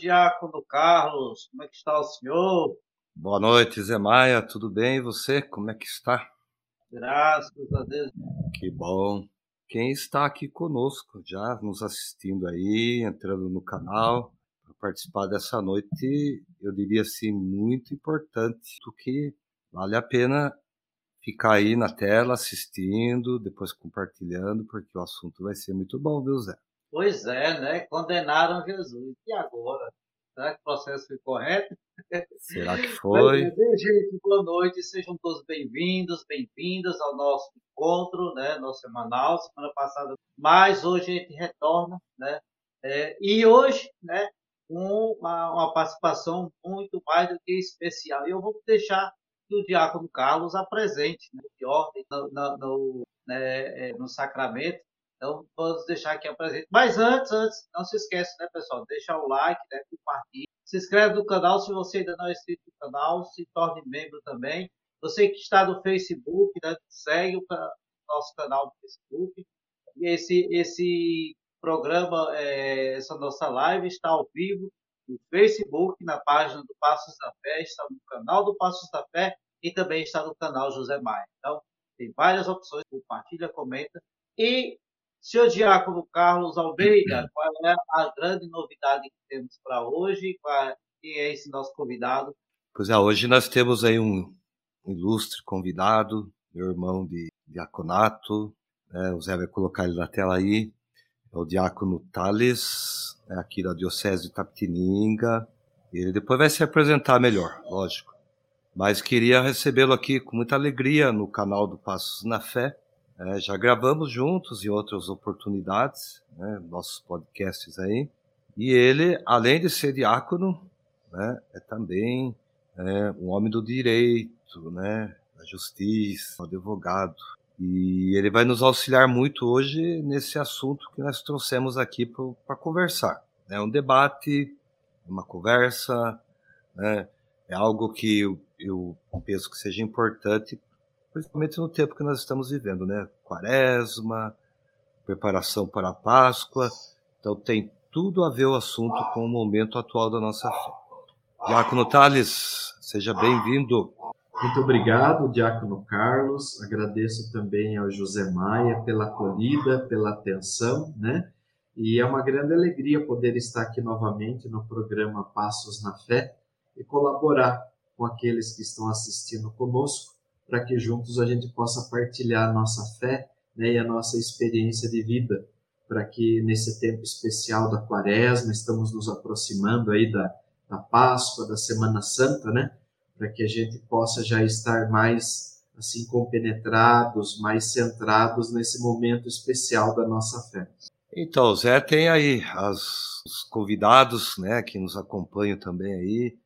Diácono Carlos. Como é que está o senhor? Boa noite, Zé Maia. Tudo bem? E você? Como é que está? Graças a Deus. Que bom. Quem está aqui conosco, já nos assistindo aí, entrando no canal, para participar dessa noite, eu diria assim, muito importante, do que vale a pena ficar aí na tela assistindo, depois compartilhando, porque o assunto vai ser muito bom, viu, Zé? Pois é, né? Condenaram Jesus. E agora? Será que o processo foi correto? Será que foi? Mas, gente, boa noite, sejam todos bem-vindos, bem-vindas ao nosso encontro, né? Nosso semanal, semana passada, mas hoje a gente retorna, né? É, e hoje, né? Uma, uma participação muito mais do que especial. E eu vou deixar que o diácono Carlos apresente, né, de ordem no, no, no, né, é, no sacramento, então, vamos deixar aqui a presente. Mas antes, antes, não se esqueça, né, pessoal? Deixa o like, né, compartilha. Se inscreve no canal se você ainda não é inscrito no canal. Se torne membro também. Você que está no Facebook, né, segue o nosso canal no Facebook. E esse, esse programa, é, essa nossa live está ao vivo no Facebook, na página do Passos da Fé, está no canal do Passos da Fé e também está no canal José Maia. Então, tem várias opções, compartilha, comenta. E Senhor Diácono Carlos Almeida, qual é a grande novidade que temos para hoje? Qual, quem é esse nosso convidado? Pois é, hoje nós temos aí um ilustre convidado, meu irmão de diaconato, né, o Zé vai colocar ele na tela aí, é o diácono Thales, né, aqui da Diocese de Tapetininga. Ele depois vai se apresentar melhor, lógico. Mas queria recebê-lo aqui com muita alegria no canal do Passos na Fé, é, já gravamos juntos em outras oportunidades, né, nossos podcasts aí. E ele, além de ser diácono, né, é também é, um homem do direito, né, da justiça, um advogado. E ele vai nos auxiliar muito hoje nesse assunto que nós trouxemos aqui para conversar. É um debate, uma conversa, né, é algo que eu, eu penso que seja importante principalmente no tempo que nós estamos vivendo, né? Quaresma, preparação para a Páscoa. Então tem tudo a ver o assunto com o momento atual da nossa fé. Diácono Tales, seja bem-vindo. Muito obrigado, Diácono Carlos. Agradeço também ao José Maia pela acolhida, pela atenção, né? E é uma grande alegria poder estar aqui novamente no programa Passos na Fé e colaborar com aqueles que estão assistindo conosco para que juntos a gente possa partilhar a nossa fé né, e a nossa experiência de vida, para que nesse tempo especial da Quaresma, estamos nos aproximando aí da, da Páscoa, da Semana Santa, né, para que a gente possa já estar mais assim compenetrados, mais centrados nesse momento especial da nossa fé. Então, Zé, tem aí as, os convidados, né, que nos acompanham também aí.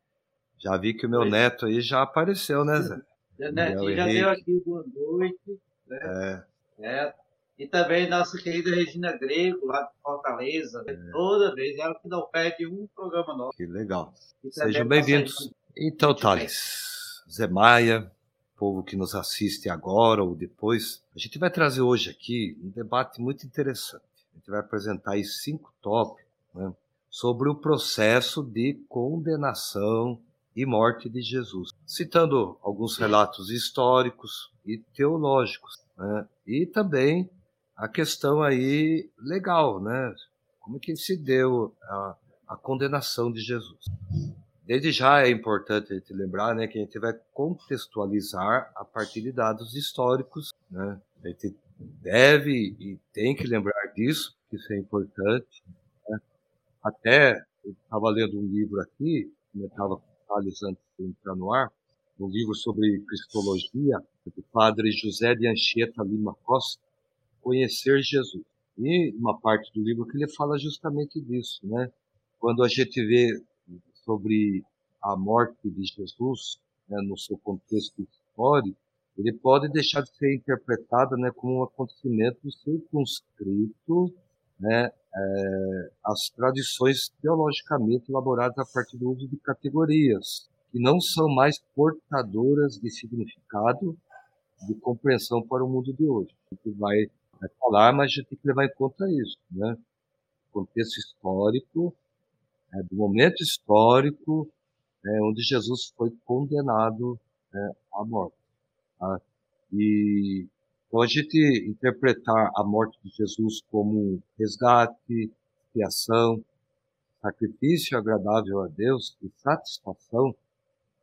Já vi que o meu Oi. neto aí já apareceu, né, Zé? Netinho já deu aqui boa noite. Né? É. é. E também nossa querida Regina Grego, lá de Fortaleza. É. Toda vez ela que não perde um programa nosso. Que legal. Sejam bem-vindos. Então, Thales, Zé Maia, povo que nos assiste agora ou depois, a gente vai trazer hoje aqui um debate muito interessante. A gente vai apresentar aí cinco tópicos né, sobre o processo de condenação e morte de Jesus, citando alguns relatos históricos e teológicos, né? e também a questão aí legal, né? Como que se deu a, a condenação de Jesus? Desde já é importante a gente lembrar, né, que a gente vai contextualizar a partir de dados históricos, né? A gente deve e tem que lembrar disso, que isso é importante. Né? Até eu estava lendo um livro aqui, comentava detalhes antes de entrar no ar, um livro sobre cristologia, do padre José de Anchieta Lima Costa, Conhecer Jesus. E uma parte do livro que ele fala justamente disso, né? Quando a gente vê sobre a morte de Jesus, né, no seu contexto histórico, ele pode deixar de ser interpretado né, como um acontecimento circunscrito né, é, as tradições teologicamente elaboradas a partir do uso de categorias, que não são mais portadoras de significado de compreensão para o mundo de hoje. A gente vai, falar, mas a gente tem que levar em conta isso, né? Contexto histórico é, do momento histórico é, onde Jesus foi condenado é, à morte. Tá? E então a gente interpretar a morte de Jesus como resgate, expiação, sacrifício agradável a Deus e satisfação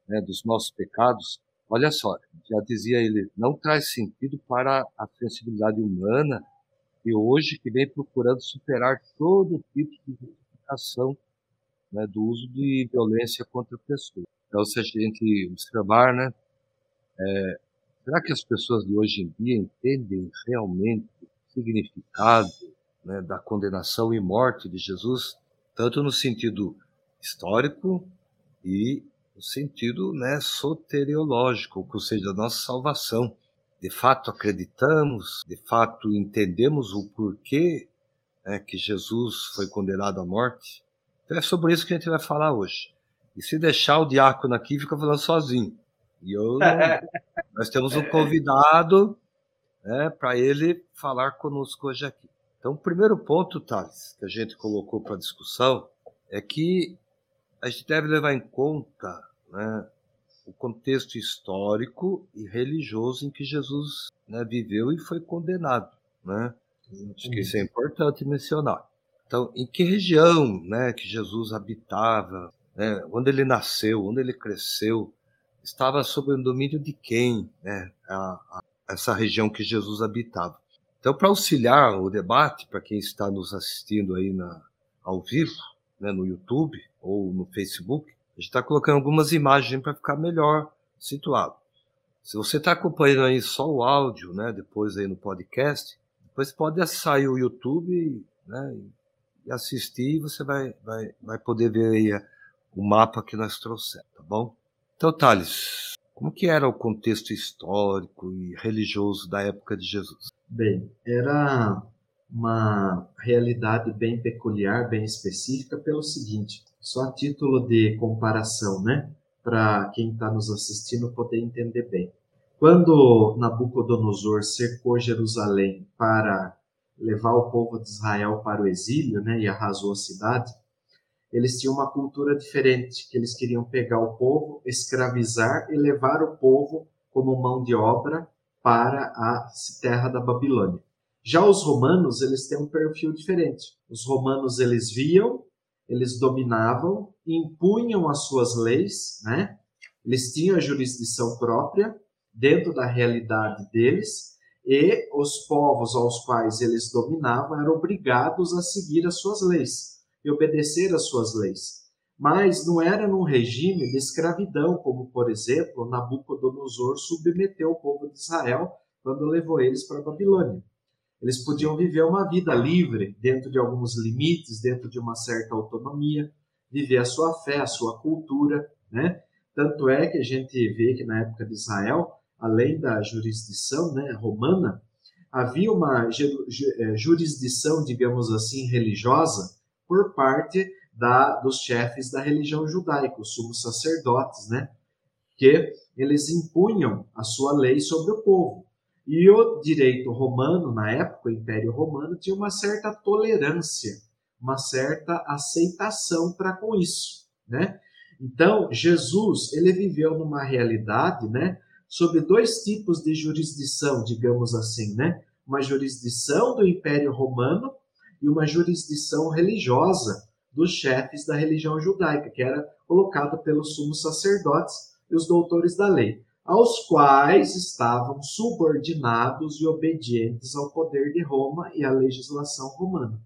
né, dos nossos pecados, olha só, já dizia ele, não traz sentido para a sensibilidade humana e hoje que vem procurando superar todo tipo de justificação né, do uso de violência contra pessoas. Então, se a gente observar, né, é, será que as pessoas de hoje em dia entendem realmente o significado né, da condenação e morte de Jesus, tanto no sentido histórico e no sentido né, soteriológico, ou seja, da nossa salvação. De fato acreditamos, de fato entendemos o porquê né, que Jesus foi condenado à morte. Então é sobre isso que a gente vai falar hoje. E se deixar o diácono aqui, fica falando sozinho. E eu nós temos um convidado né, para ele falar conosco hoje aqui. Então, o primeiro ponto, Thales, que a gente colocou para discussão é que a gente deve levar em conta né, o contexto histórico e religioso em que Jesus né, viveu e foi condenado. Né? Acho que isso é importante mencionar. Então, em que região né, que Jesus habitava, né, onde ele nasceu, onde ele cresceu, estava sob o domínio de quem né, a, a, essa região que Jesus habitava. Então, para auxiliar o debate, para quem está nos assistindo aí na, ao vivo, né, no YouTube ou no Facebook, a gente está colocando algumas imagens para ficar melhor situado. Se você está acompanhando aí só o áudio, né, depois aí no podcast, depois pode acessar o YouTube né, e assistir e você vai, vai, vai poder ver aí o mapa que nós trouxemos, tá bom? Então, Thales, como que era o contexto histórico e religioso da época de Jesus? Bem, era uma realidade bem peculiar, bem específica, pelo seguinte: só a título de comparação, né? Para quem está nos assistindo poder entender bem. Quando Nabucodonosor cercou Jerusalém para levar o povo de Israel para o exílio, né, e arrasou a cidade, eles tinham uma cultura diferente, que eles queriam pegar o povo, escravizar e levar o povo como mão de obra para a terra da Babilônia. Já os romanos, eles têm um perfil diferente. Os romanos, eles viam, eles dominavam, impunham as suas leis, né? Eles tinham a jurisdição própria dentro da realidade deles, e os povos aos quais eles dominavam eram obrigados a seguir as suas leis e obedecer às suas leis. Mas não era num regime de escravidão, como, por exemplo, Nabucodonosor submeteu o povo de Israel quando levou eles para a Babilônia. Eles podiam viver uma vida livre, dentro de alguns limites, dentro de uma certa autonomia, viver a sua fé, a sua cultura, né? Tanto é que a gente vê que na época de Israel, além da jurisdição né, romana, havia uma eh, jurisdição, digamos assim, religiosa por parte da, dos chefes da religião judaica, os sumos sacerdotes, né? Que eles impunham a sua lei sobre o povo. E o direito romano, na época, o Império Romano, tinha uma certa tolerância, uma certa aceitação para com isso, né? Então, Jesus, ele viveu numa realidade, né, sob dois tipos de jurisdição, digamos assim, né? Uma jurisdição do Império Romano e uma jurisdição religiosa dos chefes da religião judaica, que era colocada pelos sumos sacerdotes e os doutores da lei, aos quais estavam subordinados e obedientes ao poder de Roma e à legislação romana.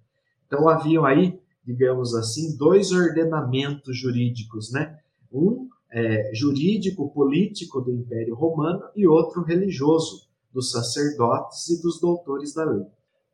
Então haviam aí, digamos assim, dois ordenamentos jurídicos, né? Um é, jurídico político do Império Romano e outro religioso dos sacerdotes e dos doutores da lei.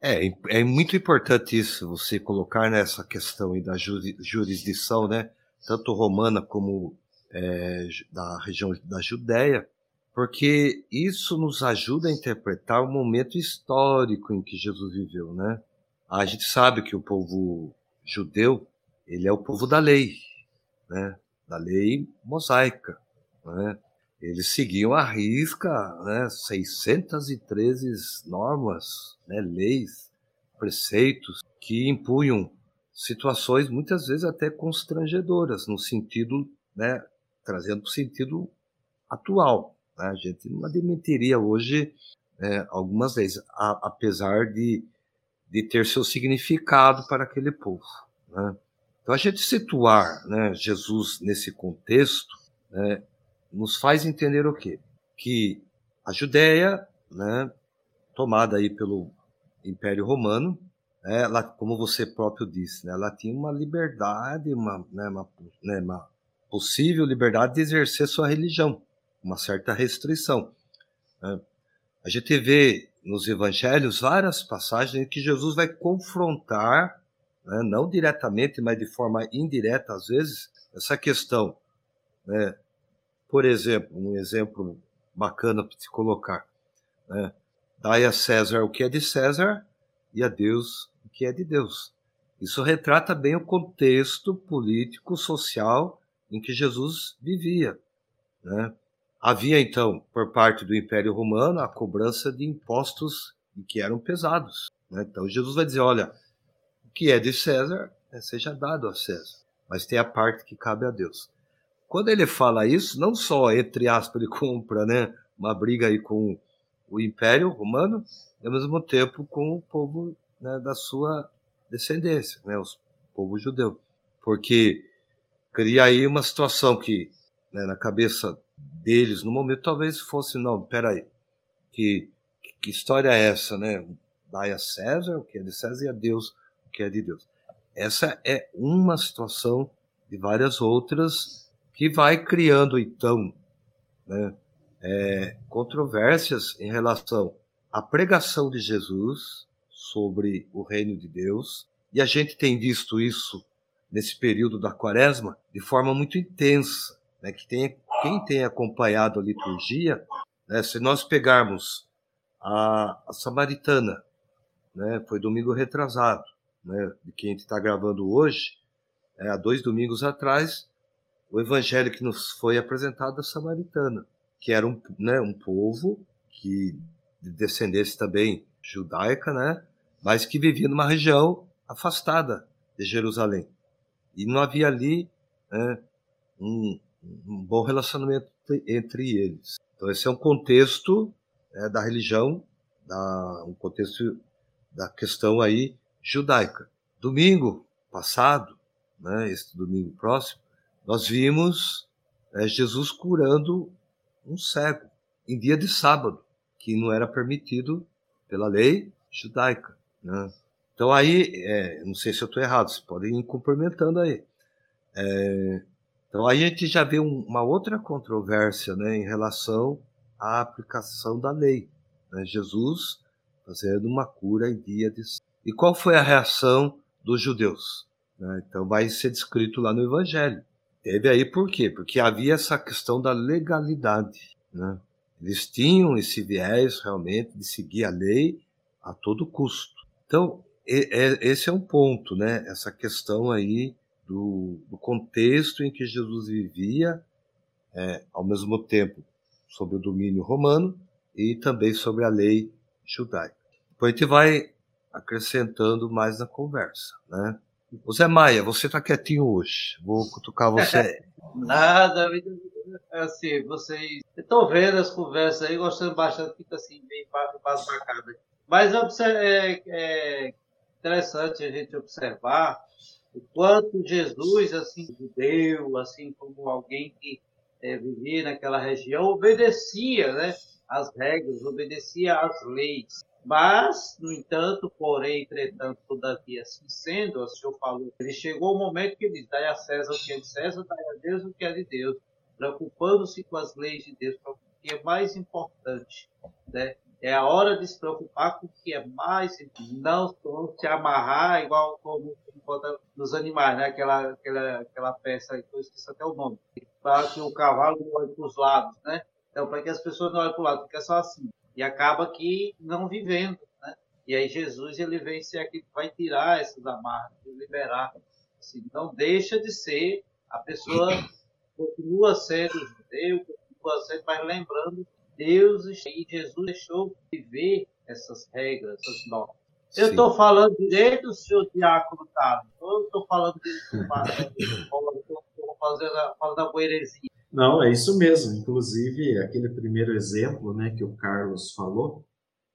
É, é muito importante isso, você colocar nessa questão da jurisdição, né, tanto romana como é, da região da Judéia, porque isso nos ajuda a interpretar o momento histórico em que Jesus viveu, né? A gente sabe que o povo judeu, ele é o povo da lei, né? Da lei mosaica, né? Eles seguiam à risca né, 613 normas, né, leis, preceitos que impunham situações muitas vezes até constrangedoras, no sentido, né, trazendo o sentido atual. Né? A gente não admitiria hoje é, algumas vezes, a, apesar de, de ter seu significado para aquele povo. Né? Então, a gente situar né, Jesus nesse contexto né, nos faz entender o quê? Que a Judéia, né, tomada aí pelo Império Romano, né, ela, como você próprio disse, né, ela tinha uma liberdade, uma, né, uma, né, uma possível liberdade de exercer sua religião, uma certa restrição. Né. A gente vê nos evangelhos várias passagens em que Jesus vai confrontar, né, não diretamente, mas de forma indireta às vezes, essa questão. Né. Por exemplo, um exemplo bacana para se colocar. Né? Dai a César o que é de César e a Deus o que é de Deus. Isso retrata bem o contexto político, social em que Jesus vivia. Né? Havia, então, por parte do Império Romano, a cobrança de impostos que eram pesados. Né? Então, Jesus vai dizer: olha, o que é de César né, seja dado a César, mas tem a parte que cabe a Deus. Quando ele fala isso, não só, entre aspas, ele compra né, uma briga aí com o Império Romano, e ao mesmo tempo com o povo né, da sua descendência, né, o povo judeu. Porque cria aí uma situação que, né, na cabeça deles, no momento, talvez fosse, não, peraí, que, que história é essa, né? Dai a César o que é de César e a Deus o que é de Deus. Essa é uma situação de várias outras que vai criando, então, né, é, controvérsias em relação à pregação de Jesus sobre o reino de Deus, e a gente tem visto isso nesse período da quaresma de forma muito intensa. Né, que tem, quem tem acompanhado a liturgia, né, se nós pegarmos a, a Samaritana, né, foi domingo retrasado, né, de quem está gravando hoje, é, há dois domingos atrás, o evangelho que nos foi apresentado da Samaritana que era um, né, um povo que de descendência também judaica, né, mas que vivia numa região afastada de Jerusalém. E não havia ali né, um, um, bom relacionamento entre eles. Então esse é um contexto né, da religião, da, um contexto da questão aí judaica. Domingo passado, né, esse domingo próximo, nós vimos né, Jesus curando um cego em dia de sábado, que não era permitido pela lei judaica. Né? Então aí, é, não sei se eu estou errado, vocês podem ir complementando aí. É, então aí a gente já vê um, uma outra controvérsia né, em relação à aplicação da lei. Né? Jesus fazendo uma cura em dia de. E qual foi a reação dos judeus? Né? Então vai ser descrito lá no Evangelho. Teve aí por quê? Porque havia essa questão da legalidade. Né? Eles tinham esse viés realmente de seguir a lei a todo custo. Então, esse é um ponto, né? Essa questão aí do, do contexto em que Jesus vivia, é, ao mesmo tempo sob o domínio romano e também sobre a lei judaica. Depois a gente vai acrescentando mais na conversa, né? O Zé Maia, você tá quietinho hoje. Vou cutucar você. Nada, assim, vocês. Estou vendo as conversas aí, gostando bastante, fica assim, bem embasbacada. Mas é, é interessante a gente observar o quanto Jesus, assim, judeu, assim como alguém que é, vivia naquela região, obedecia né, as regras, obedecia às leis. Mas, no entanto, porém, entretanto, todavia, assim sendo, o senhor falou, ele chegou o momento que ele diz, dai a César o que é de César, dai a Deus o que é de Deus, preocupando-se com as leis de Deus, o que é mais importante, né? É a hora de se preocupar com o que é mais não se amarrar igual como, como nos animais, né? Aquela, aquela, aquela peça que eu esqueci até o nome. Para que o cavalo não olhe para os lados, né? Então, para que as pessoas não olhem para o lado, porque é só assim e acaba que não vivendo. Né? E aí Jesus ele vem ser aquele que vai tirar essas amarras, liberar. Assim, não deixa de ser, a pessoa continua sendo judeu, continua sendo, mas lembrando Deus e Jesus deixou viver essas regras, essas normas. Eu estou falando direito, senhor Diácono Carlos? Eu estou falando direito, estou fazendo a boerezinha. Não, é isso mesmo. Inclusive, aquele primeiro exemplo né, que o Carlos falou,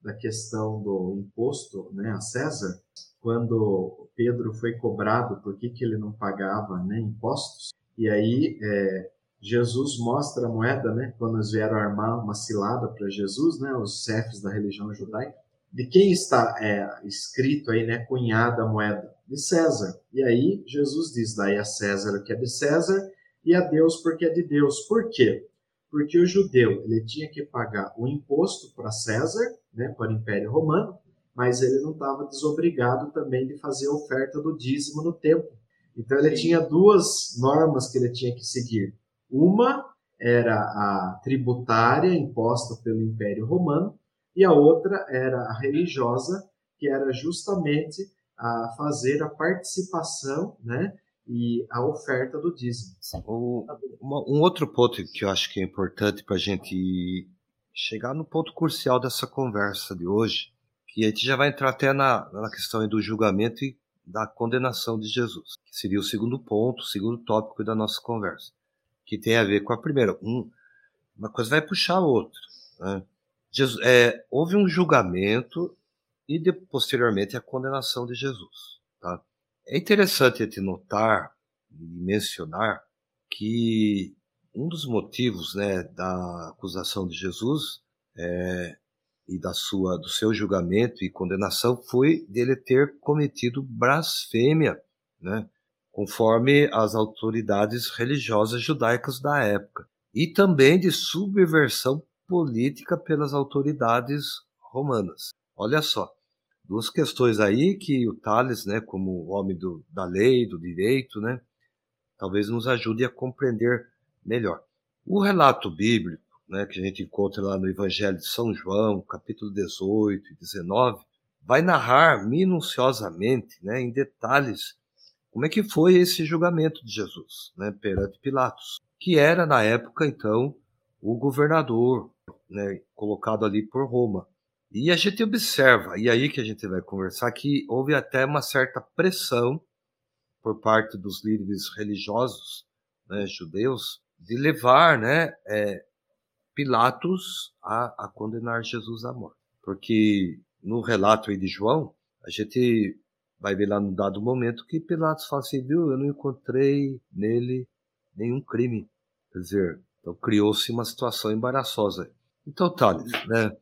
da questão do imposto né, a César, quando Pedro foi cobrado por que, que ele não pagava né, impostos, e aí é, Jesus mostra a moeda, né, quando eles vieram armar uma cilada para Jesus, né, os chefes da religião judaica, de quem está é, escrito aí, né, cunhada a moeda? De César. E aí Jesus diz, daí a César o que é de César e a Deus porque é de Deus. Por quê? Porque o judeu ele tinha que pagar o imposto para César, né, para o Império Romano, mas ele não estava desobrigado também de fazer a oferta do dízimo no templo. Então ele Sim. tinha duas normas que ele tinha que seguir. Uma era a tributária imposta pelo Império Romano e a outra era a religiosa, que era justamente a fazer a participação, né, e a oferta do dízimo. O, uma, um outro ponto que eu acho que é importante para a gente chegar no ponto crucial dessa conversa de hoje, que a gente já vai entrar até na, na questão do julgamento e da condenação de Jesus, que seria o segundo ponto, o segundo tópico da nossa conversa, que tem a ver com a primeira. Um, uma coisa vai puxar a outra. Né? Jesus, é, houve um julgamento e de, posteriormente a condenação de Jesus. É interessante gente notar e mencionar que um dos motivos né, da acusação de Jesus é, e da sua, do seu julgamento e condenação foi dele ter cometido blasfêmia, né, conforme as autoridades religiosas judaicas da época, e também de subversão política pelas autoridades romanas. Olha só, duas questões aí que o Tales, né, como homem do, da lei, do direito, né, talvez nos ajude a compreender melhor. O relato bíblico, né, que a gente encontra lá no Evangelho de São João, capítulo 18 e 19, vai narrar minuciosamente, né, em detalhes, como é que foi esse julgamento de Jesus, né, perante Pilatos, que era na época então o governador, né, colocado ali por Roma. E a gente observa, e aí que a gente vai conversar, que houve até uma certa pressão por parte dos líderes religiosos né, judeus de levar né, é, Pilatos a, a, condenar Jesus à morte. Porque no relato aí de João, a gente vai ver lá num dado momento que Pilatos fala assim, viu, eu não encontrei nele nenhum crime. Quer dizer, então criou-se uma situação embaraçosa. Então, Thales, né?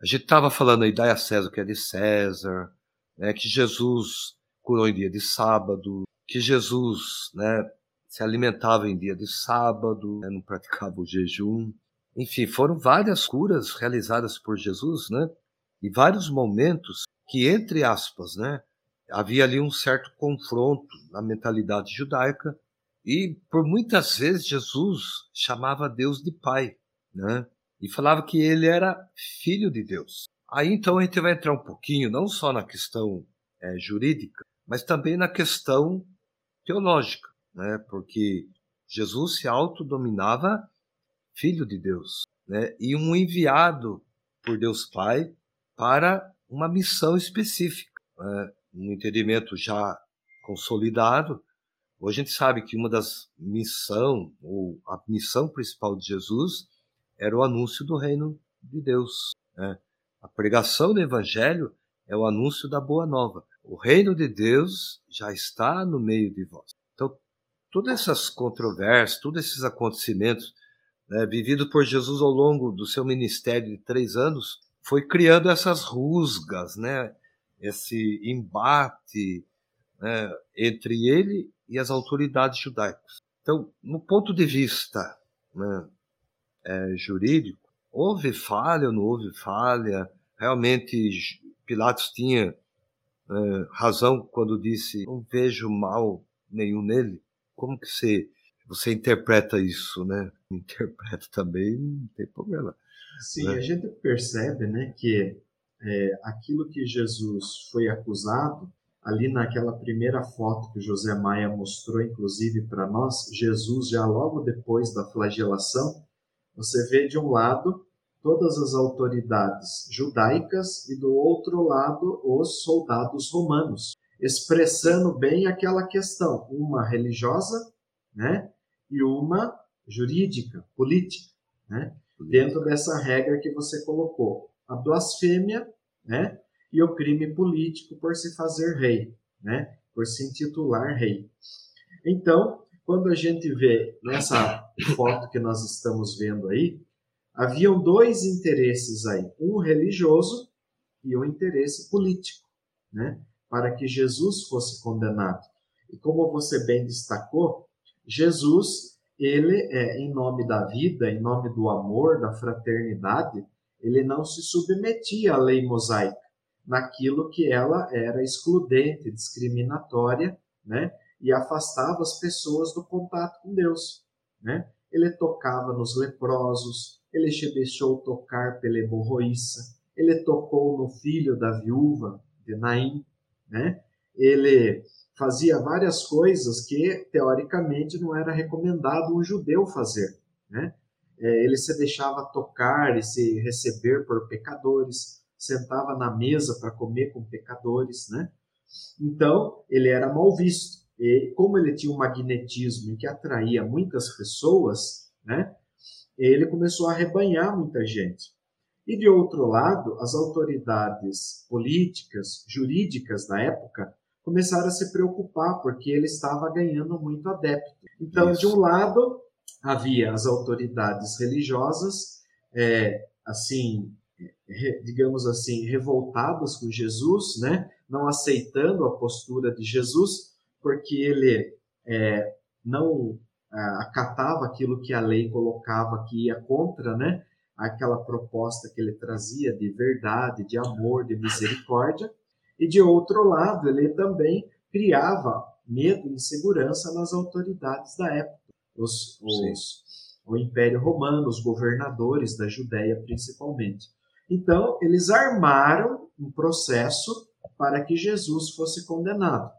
A gente estava falando aí da César, que é de César, né, que Jesus curou em dia de sábado, que Jesus né, se alimentava em dia de sábado, né, não praticava o jejum. Enfim, foram várias curas realizadas por Jesus, né? E vários momentos que, entre aspas, né, havia ali um certo confronto na mentalidade judaica e por muitas vezes Jesus chamava Deus de Pai, né? E falava que ele era filho de Deus. Aí então a gente vai entrar um pouquinho, não só na questão é, jurídica, mas também na questão teológica, né? Porque Jesus se autodominava filho de Deus, né? E um enviado por Deus Pai para uma missão específica, né? um entendimento já consolidado Hoje a gente sabe que uma das missão ou a missão principal de Jesus era o anúncio do reino de Deus. Né? A pregação do Evangelho é o anúncio da boa nova. O reino de Deus já está no meio de vós. Então, todas essas controvérsias, todos esses acontecimentos né, vividos por Jesus ao longo do seu ministério de três anos, foi criando essas rusgas, né, esse embate né, entre ele e as autoridades judaicas. Então, no ponto de vista né, é, jurídico, houve falha ou não houve falha? Realmente Pilatos tinha é, razão quando disse não vejo mal nenhum nele? Como que você, você interpreta isso, né? Interpreta também, não tem problema. Sim, né? a gente percebe né, que é, aquilo que Jesus foi acusado ali naquela primeira foto que José Maia mostrou, inclusive para nós, Jesus já logo depois da flagelação, você vê de um lado todas as autoridades judaicas e do outro lado os soldados romanos, expressando bem aquela questão, uma religiosa, né, e uma jurídica, política, né, dentro dessa regra que você colocou, a blasfêmia, né, e o crime político por se fazer rei, né, por se intitular rei. Então, quando a gente vê nessa foto que nós estamos vendo aí, haviam dois interesses aí, um religioso e um interesse político, né? Para que Jesus fosse condenado. E como você bem destacou, Jesus, ele é em nome da vida, em nome do amor, da fraternidade, ele não se submetia à lei mosaica, naquilo que ela era excludente, discriminatória, né? E afastava as pessoas do contato com Deus. Né? Ele tocava nos leprosos, ele se deixou tocar pela hemorroíça, ele tocou no filho da viúva de Naim, né? ele fazia várias coisas que, teoricamente, não era recomendado um judeu fazer. Né? É, ele se deixava tocar e se receber por pecadores, sentava na mesa para comer com pecadores. Né? Então, ele era mal visto. E como ele tinha um magnetismo que atraía muitas pessoas, né, ele começou a arrebanhar muita gente. E de outro lado, as autoridades políticas, jurídicas da época começaram a se preocupar porque ele estava ganhando muito adepto. Então, Isso. de um lado, havia as autoridades religiosas, é, assim, digamos assim, revoltadas com Jesus, né? não aceitando a postura de Jesus, porque ele é, não é, acatava aquilo que a lei colocava que ia contra, né? Aquela proposta que ele trazia de verdade, de amor, de misericórdia. E de outro lado, ele também criava medo e insegurança nas autoridades da época, os, os, o Império Romano, os governadores da Judéia principalmente. Então, eles armaram um processo para que Jesus fosse condenado.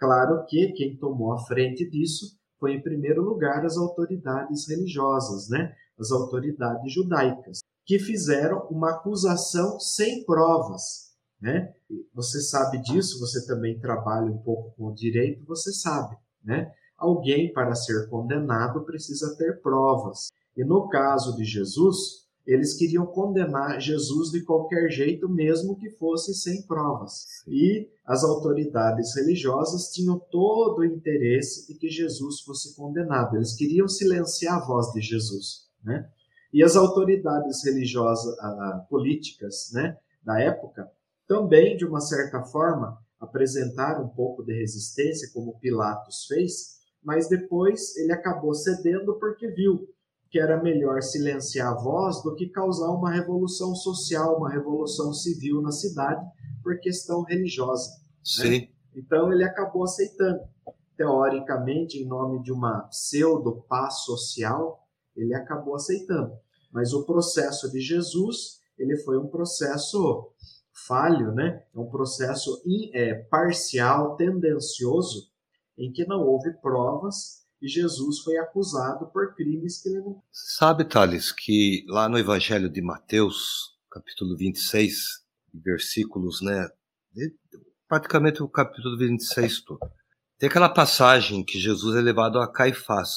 Claro que quem tomou a frente disso foi, em primeiro lugar, as autoridades religiosas, né? as autoridades judaicas, que fizeram uma acusação sem provas. Né? Você sabe disso, você também trabalha um pouco com o direito, você sabe. Né? Alguém, para ser condenado, precisa ter provas. E no caso de Jesus, eles queriam condenar Jesus de qualquer jeito, mesmo que fosse sem provas. E as autoridades religiosas tinham todo o interesse de que Jesus fosse condenado. Eles queriam silenciar a voz de Jesus, né? E as autoridades religiosas, políticas, né, da época, também de uma certa forma apresentaram um pouco de resistência, como Pilatos fez, mas depois ele acabou cedendo porque viu que era melhor silenciar a voz do que causar uma revolução social, uma revolução civil na cidade por questão religiosa. Né? Sim. Né? Então ele acabou aceitando. Teoricamente, em nome de uma pseudo paz social, ele acabou aceitando. Mas o processo de Jesus, ele foi um processo falho, né? É um processo in, é, parcial, tendencioso, em que não houve provas e Jesus foi acusado por crimes que ele não. Sabe, Thales, que lá no Evangelho de Mateus, capítulo 26, versículos, né? Praticamente o capítulo 26 todo. Tem aquela passagem que Jesus é levado a Caifás,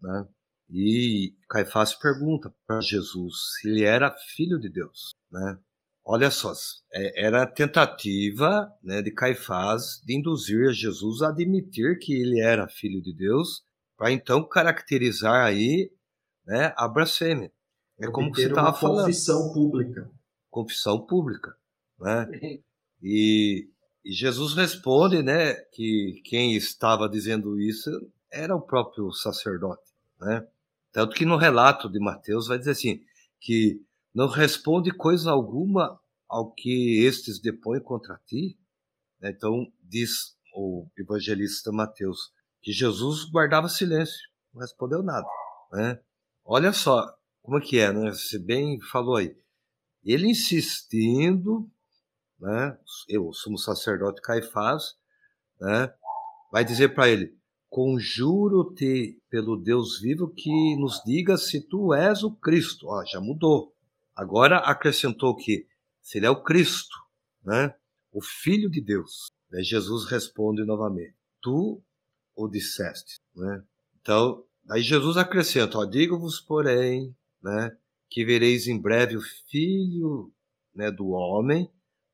né? E Caifás pergunta para Jesus se ele era filho de Deus, né? Olha só, é, era a tentativa né, de Caifás de induzir Jesus a admitir que ele era filho de Deus para então caracterizar aí né, a blasfêmia. É como que você estava falando. Confissão pública. Confissão pública. Né? E, e, Jesus responde né, que quem estava dizendo isso era o próprio sacerdote. Né? Tanto que no relato de Mateus vai dizer assim, que não responde coisa alguma ao que estes depõem contra ti. Então, diz o evangelista Mateus, que Jesus guardava silêncio, não respondeu nada. Né? Olha só como é que é, né? Você bem falou aí. Ele insistindo, né? Eu, sumo sacerdote Caifás, né? Vai dizer para ele: Conjuro-te pelo Deus vivo que nos diga se tu és o Cristo. Ó, já mudou. Agora acrescentou que se ele é o Cristo, né? o Filho de Deus. Jesus responde novamente: Tu o disseste. Né? Então, aí Jesus acrescenta: ó, Digo-vos, porém, né, que vereis em breve o Filho né, do Homem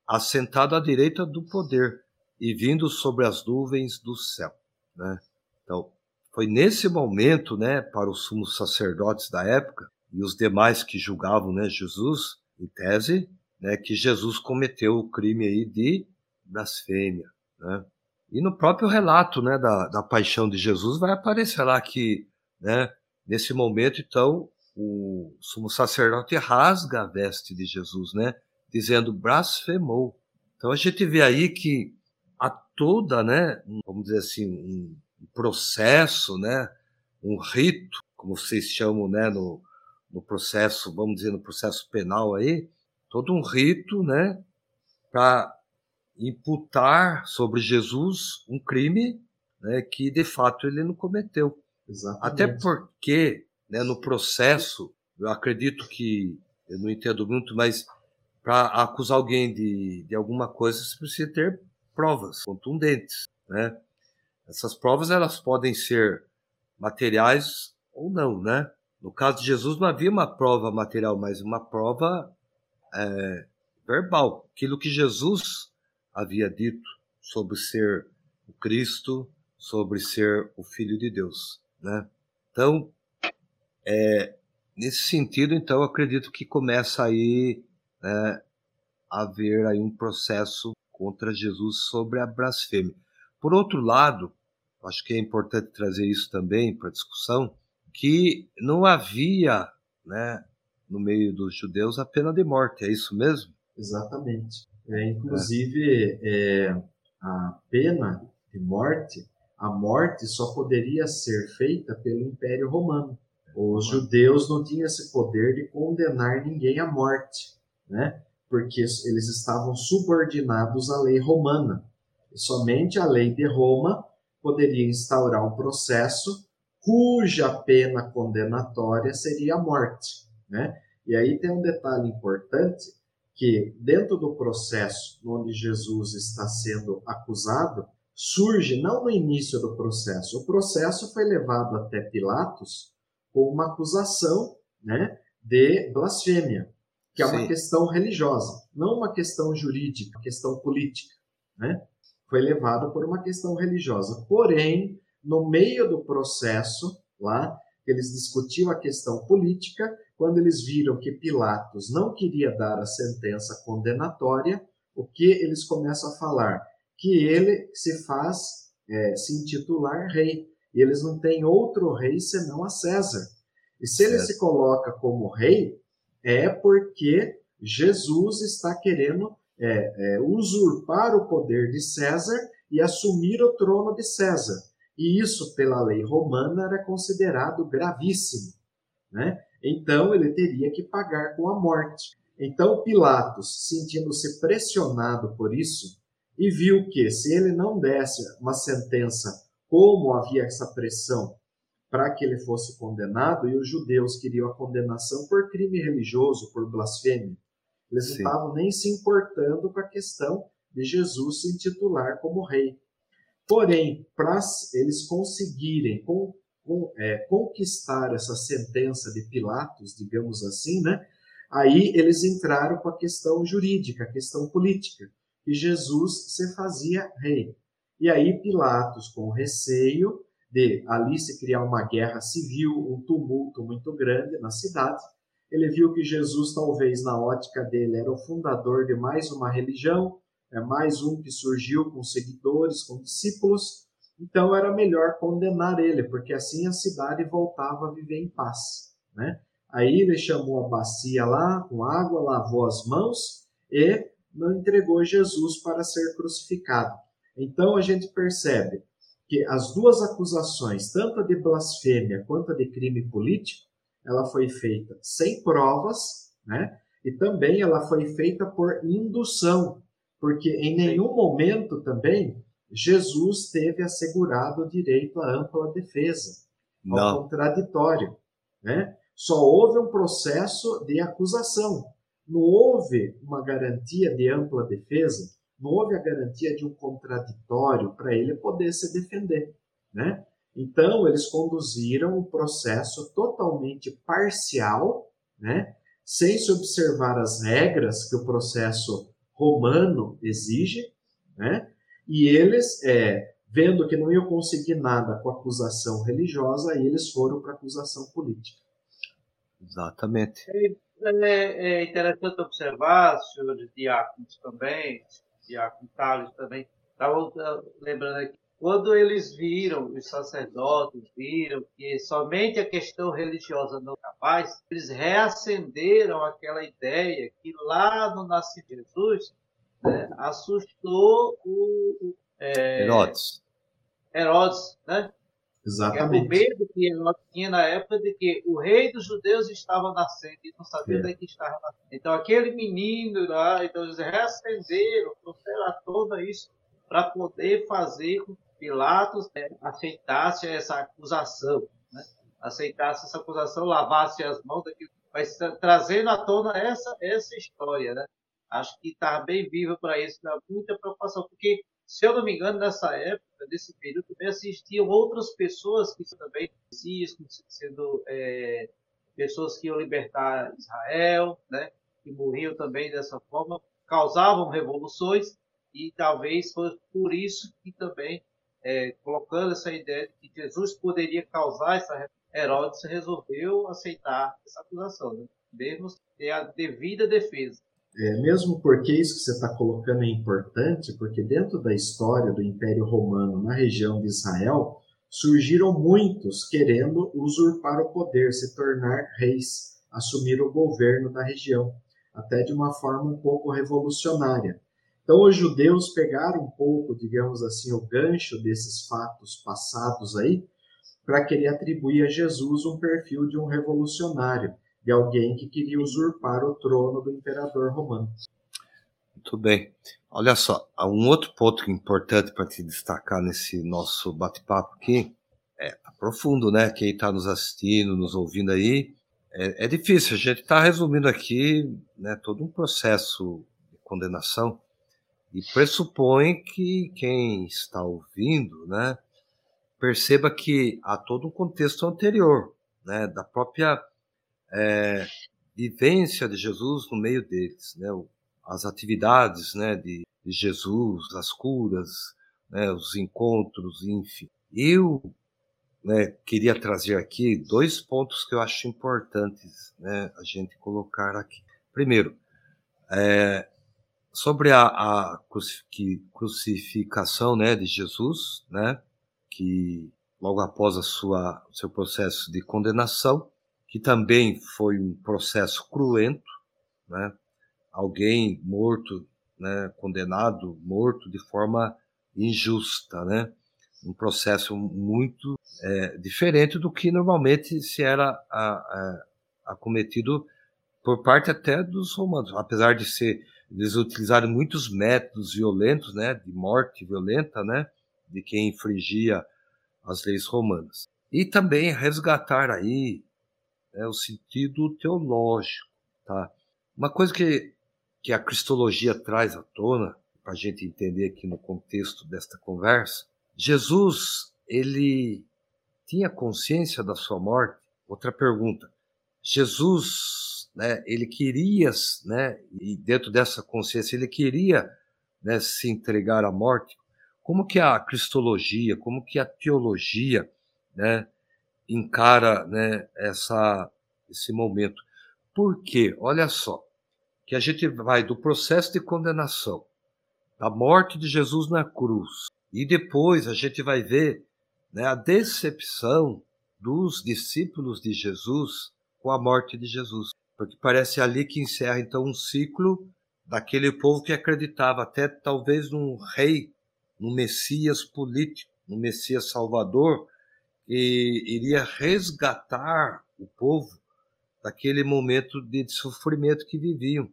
assentado à direita do poder e vindo sobre as nuvens do céu. Né? Então, foi nesse momento, né, para os sumos sacerdotes da época e os demais que julgavam né, Jesus, em tese, né, que Jesus cometeu o crime aí de blasfêmia. Né? E no próprio relato né, da, da paixão de Jesus vai aparecer lá que, né, nesse momento, então, o sumo sacerdote rasga a veste de Jesus, né, dizendo blasfemou. Então a gente vê aí que há toda, né, vamos dizer assim, um processo, né, um rito, como vocês chamam, né, no, no processo, vamos dizer, no processo penal aí, todo um rito, né, para imputar sobre Jesus um crime né, que de fato ele não cometeu. Exatamente. Até porque, né, no processo, eu acredito que, eu não entendo muito, mas para acusar alguém de, de alguma coisa, você precisa ter provas contundentes, né? Essas provas elas podem ser materiais ou não, né? No caso de Jesus não havia uma prova material, mas uma prova é, verbal. Aquilo que Jesus havia dito sobre ser o Cristo, sobre ser o Filho de Deus, né? Então, é, nesse sentido, então, acredito que começa aí né, a haver aí um processo contra Jesus sobre a blasfêmia. Por outro lado, acho que é importante trazer isso também para discussão, que não havia, né, no meio dos judeus a pena de morte, é isso mesmo? Exatamente. É, inclusive, é. É, a pena de morte, a morte só poderia ser feita pelo Império Romano. Os judeus não tinham esse poder de condenar ninguém à morte, né? porque eles estavam subordinados à lei romana. E somente a lei de Roma poderia instaurar um processo cuja pena condenatória seria a morte, né? E aí tem um detalhe importante que dentro do processo onde Jesus está sendo acusado, surge não no início do processo. O processo foi levado até Pilatos com uma acusação, né, de blasfêmia, que é uma Sim. questão religiosa, não uma questão jurídica, uma questão política, né? foi levado por uma questão religiosa. Porém, no meio do processo, lá, eles discutiam a questão política, quando eles viram que Pilatos não queria dar a sentença condenatória, o que eles começam a falar? Que ele se faz é, se intitular rei. E eles não têm outro rei senão a César. E se ele se coloca como rei, é porque Jesus está querendo é, é, usurpar o poder de César e assumir o trono de César. E isso, pela lei romana, era considerado gravíssimo. Né? Então, ele teria que pagar com a morte. Então, Pilatos, sentindo-se pressionado por isso, e viu que, se ele não desse uma sentença como havia essa pressão para que ele fosse condenado, e os judeus queriam a condenação por crime religioso, por blasfêmia, eles Sim. não estavam nem se importando com a questão de Jesus se intitular como rei. Porém, para eles conseguirem com, é, conquistar essa sentença de Pilatos, digamos assim, né? Aí eles entraram com a questão jurídica, a questão política, que Jesus se fazia rei. E aí Pilatos, com receio de ali se criar uma guerra civil, um tumulto muito grande na cidade, ele viu que Jesus, talvez na ótica dele, era o fundador de mais uma religião, é mais um que surgiu com seguidores, com discípulos. Então era melhor condenar ele, porque assim a cidade voltava a viver em paz. Né? Aí ele chamou a bacia lá com água, lavou as mãos e não entregou Jesus para ser crucificado. Então a gente percebe que as duas acusações, tanto a de blasfêmia quanto a de crime político, ela foi feita sem provas, né? E também ela foi feita por indução, porque em nenhum momento também Jesus teve assegurado o direito à ampla defesa, ao Não. contraditório, né? Só houve um processo de acusação. Não houve uma garantia de ampla defesa, não houve a garantia de um contraditório para ele poder se defender, né? Então, eles conduziram um processo totalmente parcial, né? sem se observar as regras que o processo romano exige, né? E eles, é, vendo que não iam conseguir nada com a acusação religiosa, eles foram para a acusação política. Exatamente. É, é, é interessante observar, senhor Diáconos também, Diácono Tales também, estava lembrando aqui, quando eles viram, os sacerdotes viram que somente a questão religiosa não é capaz, eles reacenderam aquela ideia que lá no nascimento de Jesus né, assustou o, é, Herodes. Herodes, né? Exatamente. o medo que ele tinha na época de que o rei dos judeus estava nascendo e não sabia é. onde é que estava nascendo. Então aquele menino lá, então eles reacenderam, trouxeram à tona isso para poder fazer com Pilatos né, aceitasse essa acusação, né? aceitasse essa acusação, lavasse as mãos daquilo, mas trazendo à tona essa, essa história. Né? Acho que está bem viva para isso, dá muita preocupação, porque, se eu não me engano, nessa época, nesse período, também assistiam outras pessoas que também sendo é, pessoas que iam libertar Israel, né? que morriam também dessa forma, causavam revoluções, e talvez foi por isso que também é, colocando essa ideia de que Jesus poderia causar essa Herodes resolveu aceitar essa acusação, né? mesmo ter a devida defesa. É, mesmo porque isso que você está colocando é importante, porque dentro da história do Império Romano na região de Israel, surgiram muitos querendo usurpar o poder, se tornar reis, assumir o governo da região, até de uma forma um pouco revolucionária. Então, os judeus pegaram um pouco, digamos assim, o gancho desses fatos passados aí, para querer atribuir a Jesus um perfil de um revolucionário, de alguém que queria usurpar o trono do imperador romano. Muito bem. Olha só, um outro ponto importante para te destacar nesse nosso bate-papo aqui. É tá profundo, né? Quem está nos assistindo, nos ouvindo aí, é, é difícil. A gente está resumindo aqui né, todo um processo de condenação e pressupõe que quem está ouvindo, né, perceba que há todo um contexto anterior, né, da própria é, vivência de Jesus no meio deles, né, as atividades, né, de, Jesus, as curas, né, os encontros, enfim. Eu né, queria trazer aqui dois pontos que eu acho importantes né, a gente colocar aqui. Primeiro, é, sobre a, a crucificação né, de Jesus, né, que logo após a sua, seu processo de condenação, que também foi um processo cruento, né, alguém morto, né, condenado, morto de forma injusta, né, um processo muito é, diferente do que normalmente se era acometido por parte até dos romanos, apesar de ser eles utilizaram muitos métodos violentos, né, de morte violenta, né, de quem infringia as leis romanas. E também resgatar aí né, o sentido teológico, tá? Uma coisa que, que a cristologia traz à tona, para a gente entender aqui no contexto desta conversa, Jesus, ele tinha consciência da sua morte? Outra pergunta. Jesus né, ele queria, né, e dentro dessa consciência, ele queria né, se entregar à morte. Como que a cristologia, como que a teologia né, encara né, essa, esse momento? Porque, olha só, que a gente vai do processo de condenação, da morte de Jesus na cruz, e depois a gente vai ver né, a decepção dos discípulos de Jesus com a morte de Jesus porque parece ali que encerra então um ciclo daquele povo que acreditava até talvez num rei, num Messias político, num Messias salvador, que iria resgatar o povo daquele momento de sofrimento que viviam.